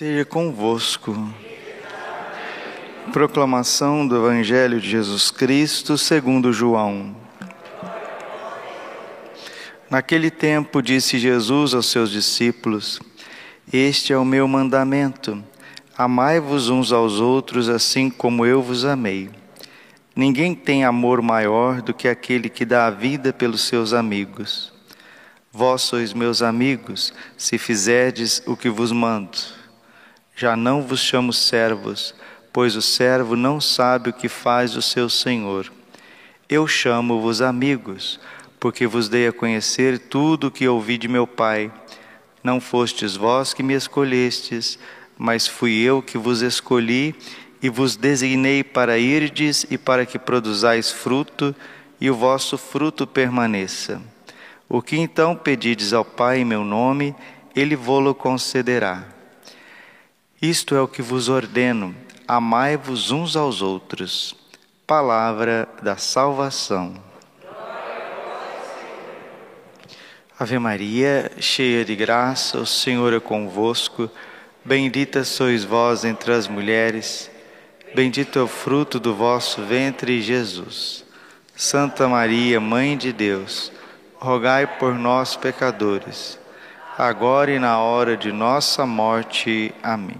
Esteja convosco. Proclamação do Evangelho de Jesus Cristo segundo João. Naquele tempo disse Jesus aos seus discípulos: Este é o meu mandamento: amai-vos uns aos outros assim como eu vos amei. Ninguém tem amor maior do que aquele que dá a vida pelos seus amigos. Vós sois meus amigos, se fizerdes o que vos mando. Já não vos chamo servos, pois o servo não sabe o que faz o seu senhor. Eu chamo-vos amigos, porque vos dei a conhecer tudo o que ouvi de meu Pai. Não fostes vós que me escolhestes, mas fui eu que vos escolhi e vos designei para irdes e para que produzais fruto, e o vosso fruto permaneça. O que então pedides ao Pai em meu nome, ele vô-lo concederá. Isto é o que vos ordeno: amai-vos uns aos outros. Palavra da salvação. Ave Maria, cheia de graça, o Senhor é convosco. Bendita sois vós entre as mulheres, bendito é o fruto do vosso ventre, Jesus. Santa Maria, Mãe de Deus, rogai por nós, pecadores agora e na hora de nossa morte. Amém.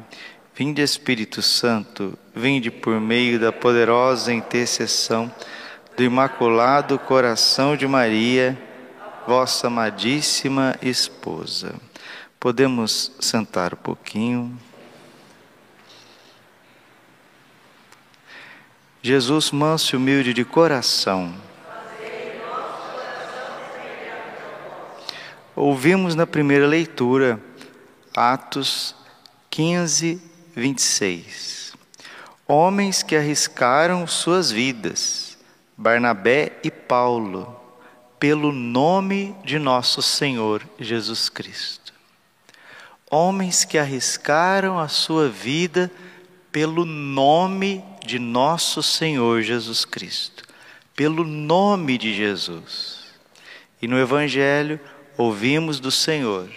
Vinde Espírito Santo, vinde por meio da poderosa intercessão do Imaculado Coração de Maria, vossa amadíssima esposa. Podemos sentar um pouquinho. Jesus, manso e humilde de coração, Ouvimos na primeira leitura, Atos 15, 26. Homens que arriscaram suas vidas, Barnabé e Paulo, pelo nome de nosso Senhor Jesus Cristo. Homens que arriscaram a sua vida pelo nome de nosso Senhor Jesus Cristo, pelo nome de Jesus. E no Evangelho, ouvimos do Senhor.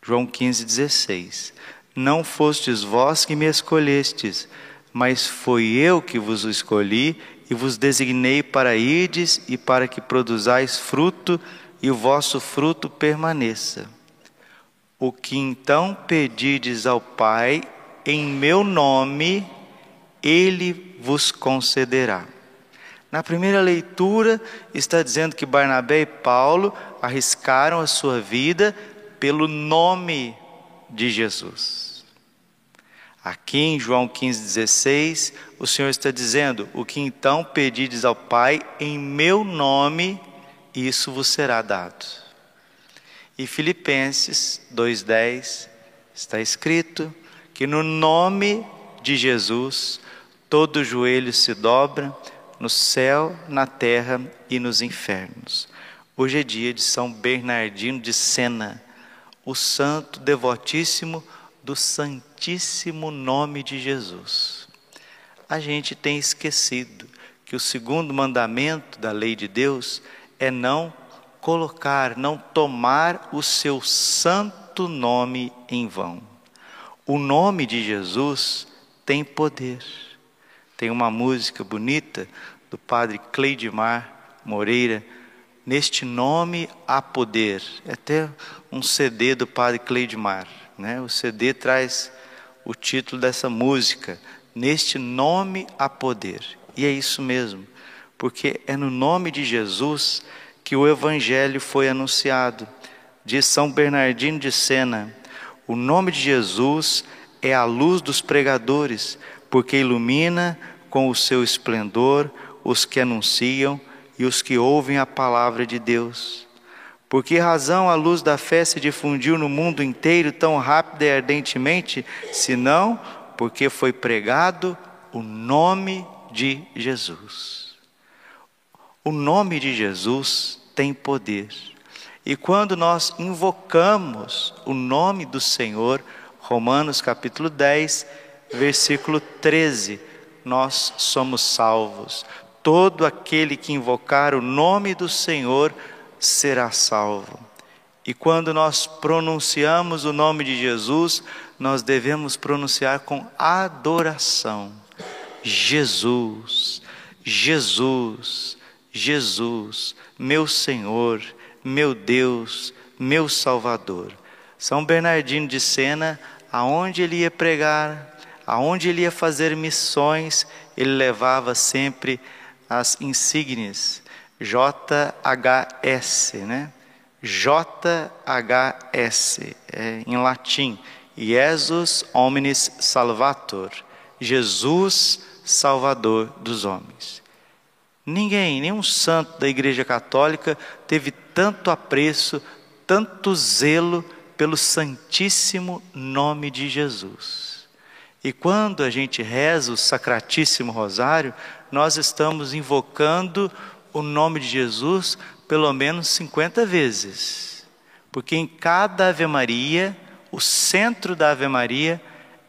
João 15, 16. Não fostes vós que me escolhestes, mas foi eu que vos escolhi e vos designei para ides e para que produzais fruto e o vosso fruto permaneça. O que então pedides ao Pai em meu nome, ele vos concederá. Na primeira leitura, está dizendo que Barnabé e Paulo arriscaram a sua vida pelo nome de Jesus. Aqui em João 15,16, o Senhor está dizendo: O que então pedides ao Pai em meu nome, isso vos será dado. E Filipenses 2,10 está escrito que no nome de Jesus todo joelho se dobra no céu, na terra e nos infernos. Hoje é dia de São Bernardino de Sena, o santo devotíssimo do Santíssimo Nome de Jesus. A gente tem esquecido que o segundo mandamento da lei de Deus é não colocar, não tomar o seu santo nome em vão. O nome de Jesus tem poder. Tem uma música bonita do padre Cleidmar Moreira, Neste nome há poder. É até um CD do padre Cleidmar. Né? O CD traz o título dessa música, Neste nome há poder. E é isso mesmo, porque é no nome de Jesus que o Evangelho foi anunciado. Diz São Bernardino de Sena: o nome de Jesus é a luz dos pregadores, porque ilumina com o seu esplendor os que anunciam e os que ouvem a palavra de Deus. Por que razão a luz da fé se difundiu no mundo inteiro tão rápida e ardentemente, senão porque foi pregado o nome de Jesus. O nome de Jesus tem poder. E quando nós invocamos o nome do Senhor, Romanos capítulo 10, versículo 13, nós somos salvos. Todo aquele que invocar o nome do Senhor será salvo. E quando nós pronunciamos o nome de Jesus, nós devemos pronunciar com adoração. Jesus, Jesus, Jesus, meu Senhor, meu Deus, meu Salvador. São Bernardino de Sena, aonde ele ia pregar, aonde ele ia fazer missões, ele levava sempre as insígnias JHS, né? JHS, é, em latim, Jesus Omnis Salvator, Jesus Salvador dos homens. Ninguém, nenhum santo da Igreja Católica teve tanto apreço, tanto zelo pelo Santíssimo Nome de Jesus. E quando a gente reza o Sacratíssimo Rosário, nós estamos invocando o nome de Jesus pelo menos 50 vezes. Porque em cada Ave Maria, o centro da Ave Maria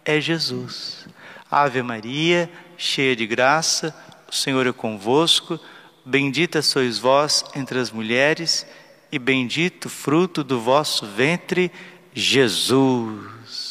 é Jesus. Ave Maria, cheia de graça, o Senhor é convosco, bendita sois vós entre as mulheres, e bendito fruto do vosso ventre, Jesus.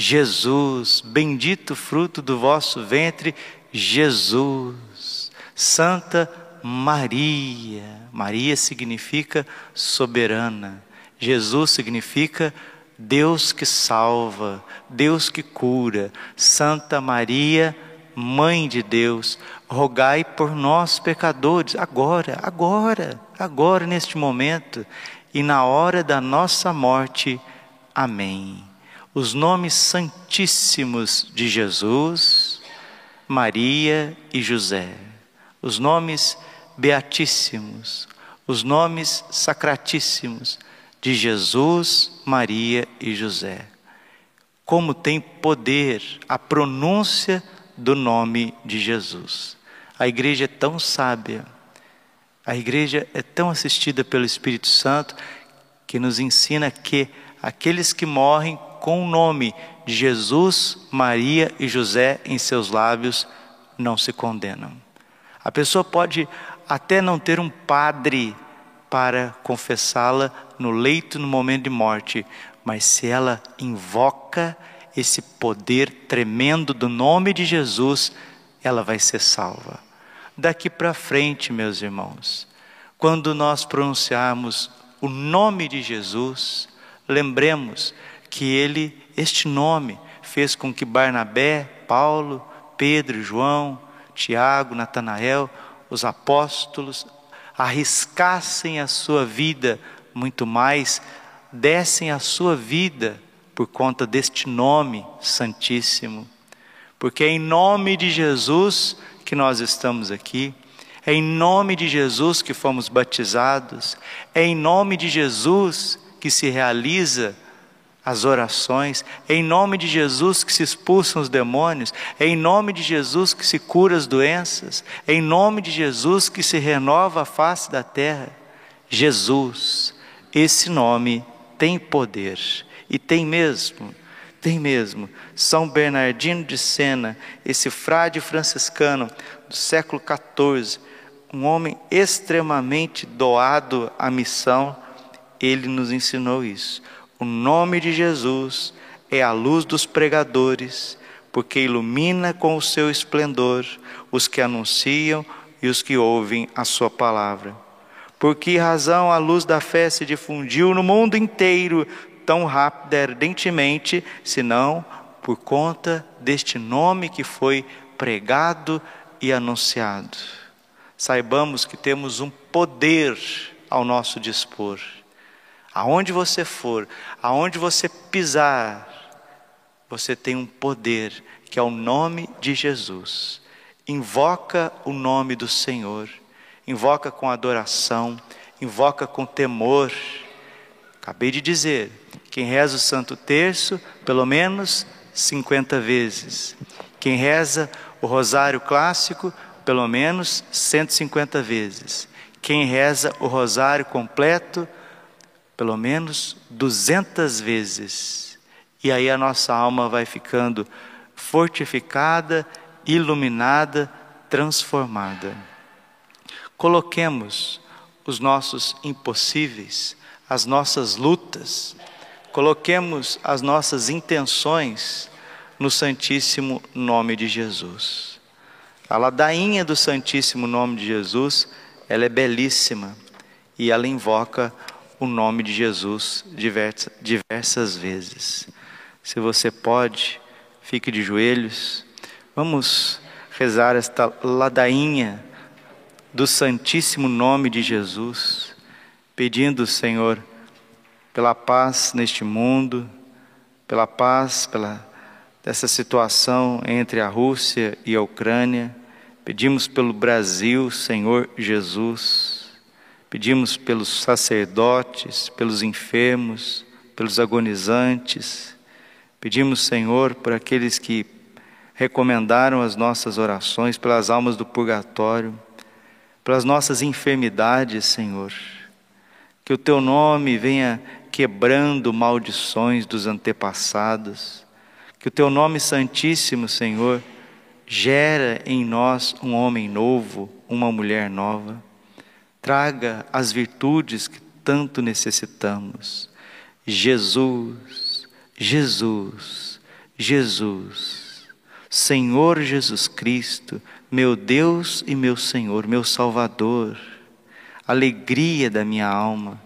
Jesus, bendito fruto do vosso ventre, Jesus. Santa Maria. Maria significa soberana. Jesus significa Deus que salva, Deus que cura. Santa Maria, Mãe de Deus, rogai por nós pecadores, agora, agora, agora, neste momento e na hora da nossa morte. Amém. Os nomes santíssimos de Jesus, Maria e José, os nomes beatíssimos, os nomes sacratíssimos de Jesus, Maria e José. Como tem poder a pronúncia do nome de Jesus. A igreja é tão sábia, a igreja é tão assistida pelo Espírito Santo que nos ensina que aqueles que morrem com o nome de Jesus, Maria e José em seus lábios não se condenam. A pessoa pode até não ter um padre para confessá-la no leito no momento de morte, mas se ela invoca esse poder tremendo do nome de Jesus, ela vai ser salva. Daqui para frente, meus irmãos, quando nós pronunciarmos o nome de Jesus, lembremos que ele, este nome, fez com que Barnabé, Paulo, Pedro, João, Tiago, Natanael, os apóstolos, arriscassem a sua vida muito mais, dessem a sua vida por conta deste nome santíssimo. Porque é em nome de Jesus que nós estamos aqui, é em nome de Jesus que fomos batizados, é em nome de Jesus que se realiza as orações, é em nome de Jesus que se expulsam os demônios, é em nome de Jesus que se cura as doenças, é em nome de Jesus que se renova a face da terra. Jesus, esse nome tem poder, e tem mesmo, tem mesmo. São Bernardino de Sena, esse frade franciscano do século XIV, um homem extremamente doado à missão, ele nos ensinou isso. O nome de Jesus é a luz dos pregadores, porque ilumina com o seu esplendor os que anunciam e os que ouvem a sua palavra. Por que razão a luz da fé se difundiu no mundo inteiro tão rápida e ardentemente, senão por conta deste nome que foi pregado e anunciado? Saibamos que temos um poder ao nosso dispor Aonde você for, aonde você pisar, você tem um poder que é o nome de Jesus. Invoca o nome do Senhor, invoca com adoração, invoca com temor. Acabei de dizer, quem reza o Santo Terço, pelo menos 50 vezes. Quem reza o Rosário Clássico, pelo menos 150 vezes. Quem reza o Rosário completo, pelo menos 200 vezes. E aí a nossa alma vai ficando fortificada, iluminada, transformada. Coloquemos os nossos impossíveis, as nossas lutas, coloquemos as nossas intenções no Santíssimo Nome de Jesus. A ladainha do Santíssimo Nome de Jesus, ela é belíssima e ela invoca o nome de Jesus diversas, vezes. Se você pode, fique de joelhos. Vamos rezar esta ladainha do Santíssimo Nome de Jesus, pedindo, Senhor, pela paz neste mundo, pela paz, pela dessa situação entre a Rússia e a Ucrânia. Pedimos pelo Brasil, Senhor Jesus. Pedimos pelos sacerdotes, pelos enfermos, pelos agonizantes. Pedimos, Senhor, por aqueles que recomendaram as nossas orações, pelas almas do purgatório, pelas nossas enfermidades, Senhor. Que o teu nome venha quebrando maldições dos antepassados. Que o teu nome santíssimo, Senhor, gera em nós um homem novo, uma mulher nova. Traga as virtudes que tanto necessitamos. Jesus, Jesus, Jesus. Senhor Jesus Cristo, meu Deus e meu Senhor, meu Salvador, alegria da minha alma,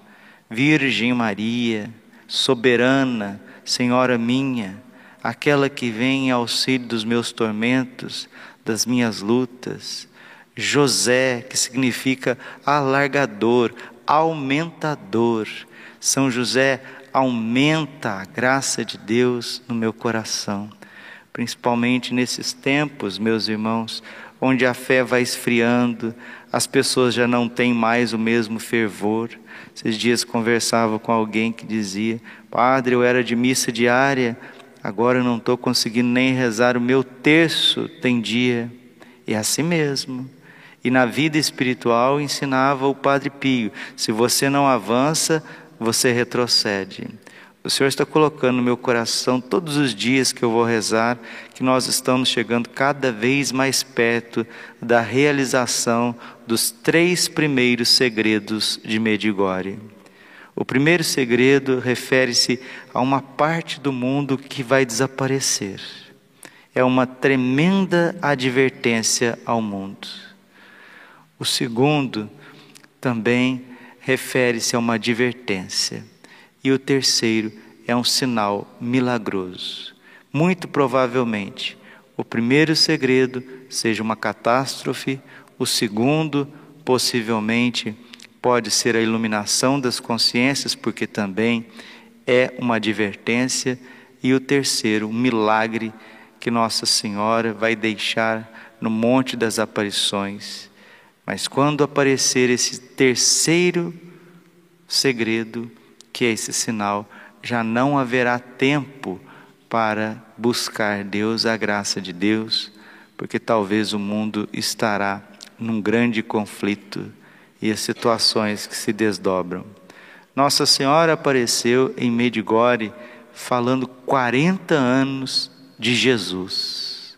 Virgem Maria, soberana, Senhora minha, aquela que vem em auxílio dos meus tormentos, das minhas lutas, José, que significa alargador, aumentador. São José, aumenta a graça de Deus no meu coração principalmente nesses tempos, meus irmãos, onde a fé vai esfriando, as pessoas já não têm mais o mesmo fervor. Esses dias conversava com alguém que dizia: Padre, eu era de missa diária, agora não estou conseguindo nem rezar o meu terço, tem dia. E é assim mesmo. E na vida espiritual ensinava o Padre Pio: se você não avança, você retrocede. O Senhor está colocando no meu coração todos os dias que eu vou rezar, que nós estamos chegando cada vez mais perto da realização dos três primeiros segredos de Medigore. O primeiro segredo refere-se a uma parte do mundo que vai desaparecer. É uma tremenda advertência ao mundo. O segundo também refere-se a uma advertência e o terceiro é um sinal milagroso. Muito provavelmente, o primeiro segredo seja uma catástrofe, o segundo, possivelmente, pode ser a iluminação das consciências, porque também é uma advertência, e o terceiro, um milagre que Nossa Senhora vai deixar no Monte das Aparições. Mas quando aparecer esse terceiro segredo, que é esse sinal, já não haverá tempo para buscar Deus, a graça de Deus, porque talvez o mundo estará num grande conflito e as situações que se desdobram. Nossa Senhora apareceu em Medigore falando 40 anos de Jesus.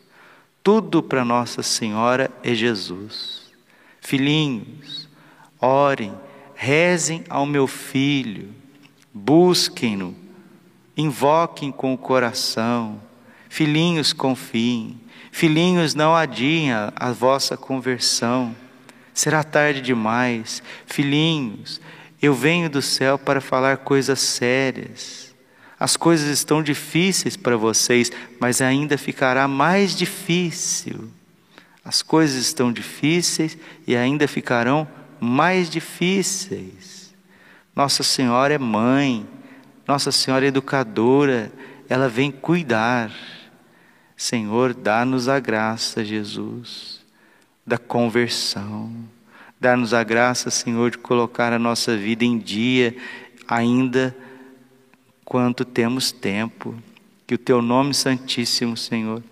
Tudo para Nossa Senhora é Jesus. Filhinhos, orem, rezem ao meu filho busquem-no, invoquem com o coração, filhinhos confiem, filhinhos não adiem a vossa conversão, será tarde demais, filhinhos, eu venho do céu para falar coisas sérias. As coisas estão difíceis para vocês, mas ainda ficará mais difícil. As coisas estão difíceis e ainda ficarão mais difíceis. Nossa Senhora é mãe, Nossa Senhora é educadora, ela vem cuidar. Senhor, dá-nos a graça, Jesus, da conversão. Dá-nos a graça, Senhor, de colocar a nossa vida em dia, ainda quanto temos tempo. Que o Teu nome santíssimo, Senhor,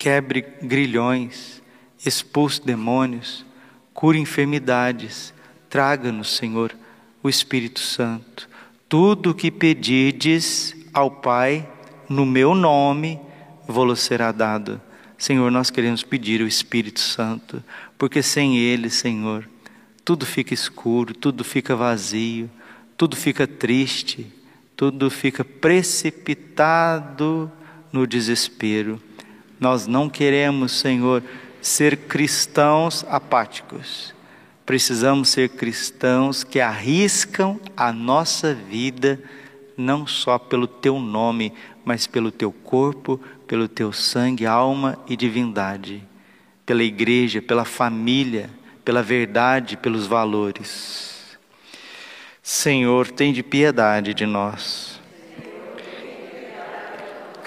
quebre grilhões, expulse demônios, cure enfermidades, traga-nos, Senhor, o Espírito Santo. Tudo o que pedides ao Pai no meu nome, vou será dado. Senhor, nós queremos pedir o Espírito Santo, porque sem Ele, Senhor, tudo fica escuro, tudo fica vazio, tudo fica triste, tudo fica precipitado no desespero. Nós não queremos, Senhor, ser cristãos apáticos. Precisamos ser cristãos que arriscam a nossa vida, não só pelo teu nome, mas pelo teu corpo, pelo teu sangue, alma e divindade, pela igreja, pela família, pela verdade, pelos valores. Senhor, tem de piedade de nós.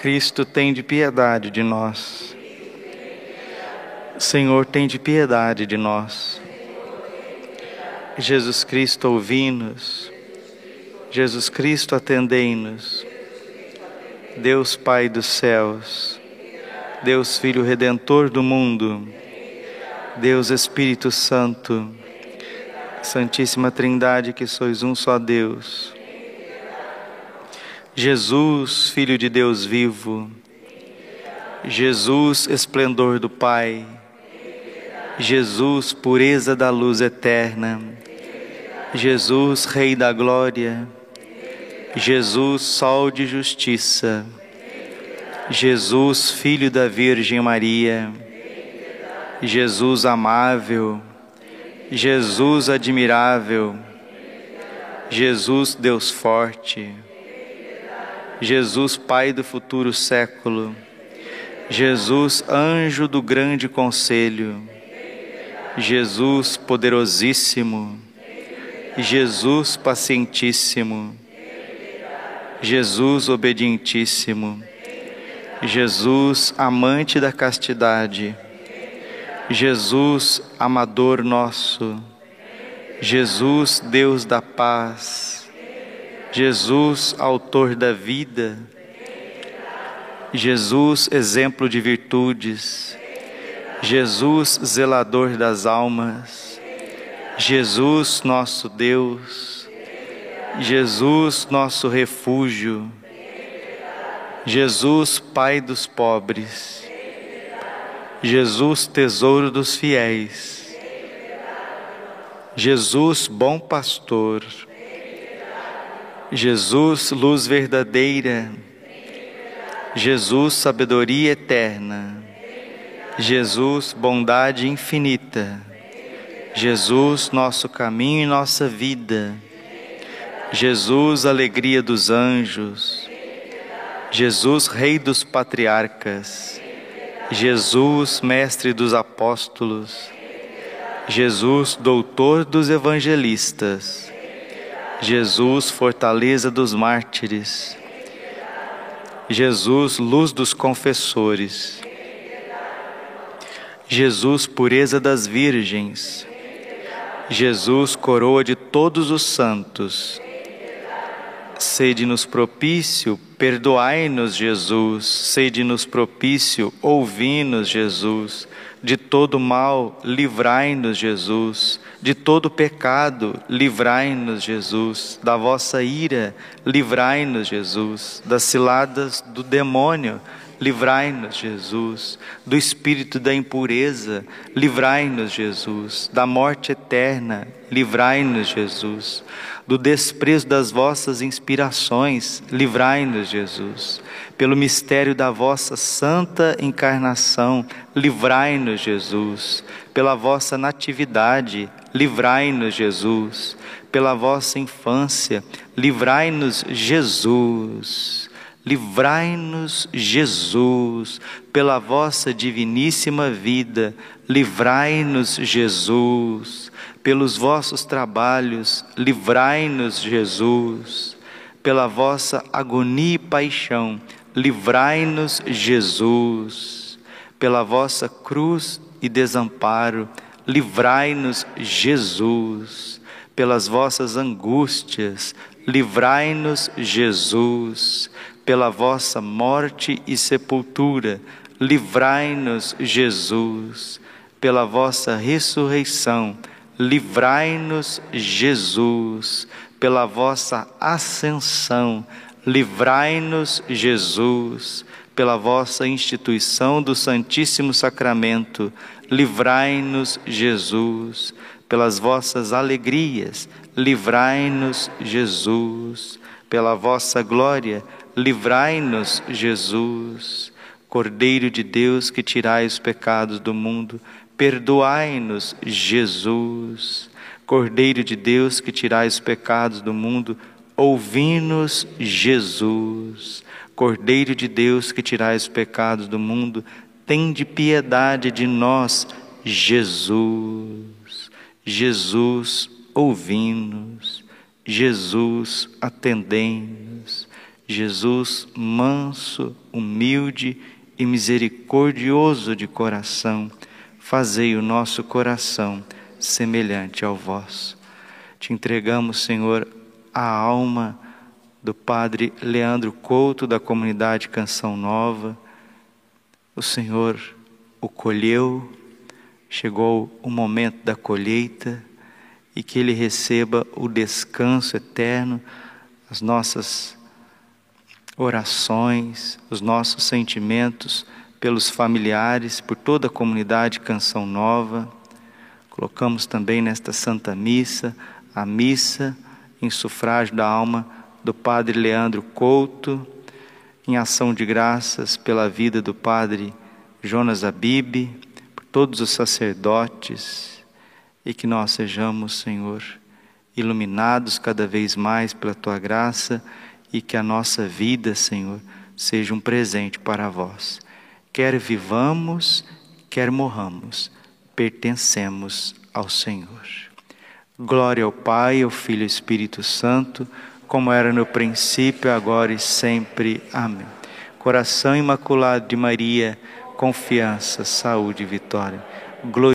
Cristo tem de piedade de nós. Senhor, tem de piedade de nós. Jesus Cristo, ouvi-nos. Jesus Cristo, atendei-nos. Deus Pai dos céus, Deus Filho Redentor do mundo, Deus Espírito Santo, Santíssima Trindade, que sois um só Deus. Jesus, Filho de Deus vivo, Jesus, esplendor do Pai, Jesus, pureza da luz eterna, Jesus, Rei da glória, Jesus, Sol de justiça, Jesus, Filho da Virgem Maria, Jesus amável, Jesus admirável, Jesus Deus forte, Jesus, Pai do futuro século, Jesus, anjo do grande conselho, Jesus poderosíssimo, Jesus pacientíssimo, Jesus obedientíssimo, Jesus amante da castidade, Jesus amador nosso, Jesus Deus da paz, Jesus, autor da vida, Jesus, exemplo de virtudes, Jesus, zelador das almas, Jesus, nosso Deus, Jesus, nosso refúgio, Jesus, Pai dos pobres, Jesus, tesouro dos fiéis, Jesus, bom pastor, Jesus, luz verdadeira. Jesus, sabedoria eterna. Jesus, bondade infinita. Jesus, nosso caminho e nossa vida. Jesus, alegria dos anjos. Jesus, Rei dos patriarcas. Jesus, Mestre dos apóstolos. Jesus, Doutor dos evangelistas. Jesus, fortaleza dos mártires. Jesus, luz dos confessores. Jesus, pureza das virgens. Jesus, coroa de todos os santos. Sede-nos propício, perdoai-nos, Jesus. Sede-nos propício, ouvi-nos, Jesus. De todo mal, livrai-nos, Jesus. De todo pecado, livrai-nos, Jesus. Da vossa ira, livrai-nos, Jesus. Das ciladas do demônio, livrai-nos, Jesus. Do espírito da impureza, livrai-nos, Jesus. Da morte eterna, livrai-nos, Jesus. Do desprezo das vossas inspirações, livrai-nos, Jesus pelo mistério da vossa santa encarnação, livrai-nos, Jesus. Pela vossa natividade, livrai-nos, Jesus. Pela vossa infância, livrai-nos, Jesus. Livrai-nos, Jesus, pela vossa diviníssima vida, livrai-nos, Jesus, pelos vossos trabalhos, livrai-nos, Jesus, pela vossa agonia e paixão, livrai-nos, Jesus, pela vossa cruz e desamparo, livrai-nos, Jesus, pelas vossas angústias, livrai-nos, Jesus, pela vossa morte e sepultura, livrai-nos, Jesus, pela vossa ressurreição, livrai-nos, Jesus, pela vossa ascensão, livrai-nos, Jesus, pela vossa instituição do Santíssimo Sacramento, livrai-nos, Jesus, pelas vossas alegrias, livrai-nos, Jesus, pela vossa glória, livrai-nos, Jesus. Cordeiro de Deus que tirai os pecados do mundo, perdoai-nos, Jesus. Cordeiro de Deus que tirai os pecados do mundo, ouvi-nos, Jesus. Cordeiro de Deus que tirai os pecados do mundo, tende piedade de nós, Jesus. Jesus, ouvi-nos. Jesus, atendei-nos. Jesus, manso, humilde e misericordioso de coração, fazei o nosso coração semelhante ao vosso. Te entregamos, Senhor, a alma do Padre Leandro Couto, da comunidade Canção Nova. O Senhor o colheu, chegou o momento da colheita e que ele receba o descanso eterno, as nossas orações, os nossos sentimentos pelos familiares, por toda a comunidade Canção Nova. Colocamos também nesta Santa Missa a missa em sufrágio da alma do Padre Leandro Couto, em ação de graças pela vida do Padre Jonas Abib, por todos os sacerdotes, e que nós sejamos, Senhor, iluminados cada vez mais pela tua graça e que a nossa vida, Senhor, seja um presente para vós. Quer vivamos, quer morramos, pertencemos ao Senhor. Glória ao Pai, ao Filho e ao Espírito Santo como era no princípio, agora e sempre. Amém. Coração imaculado de Maria, confiança, saúde e vitória. Glória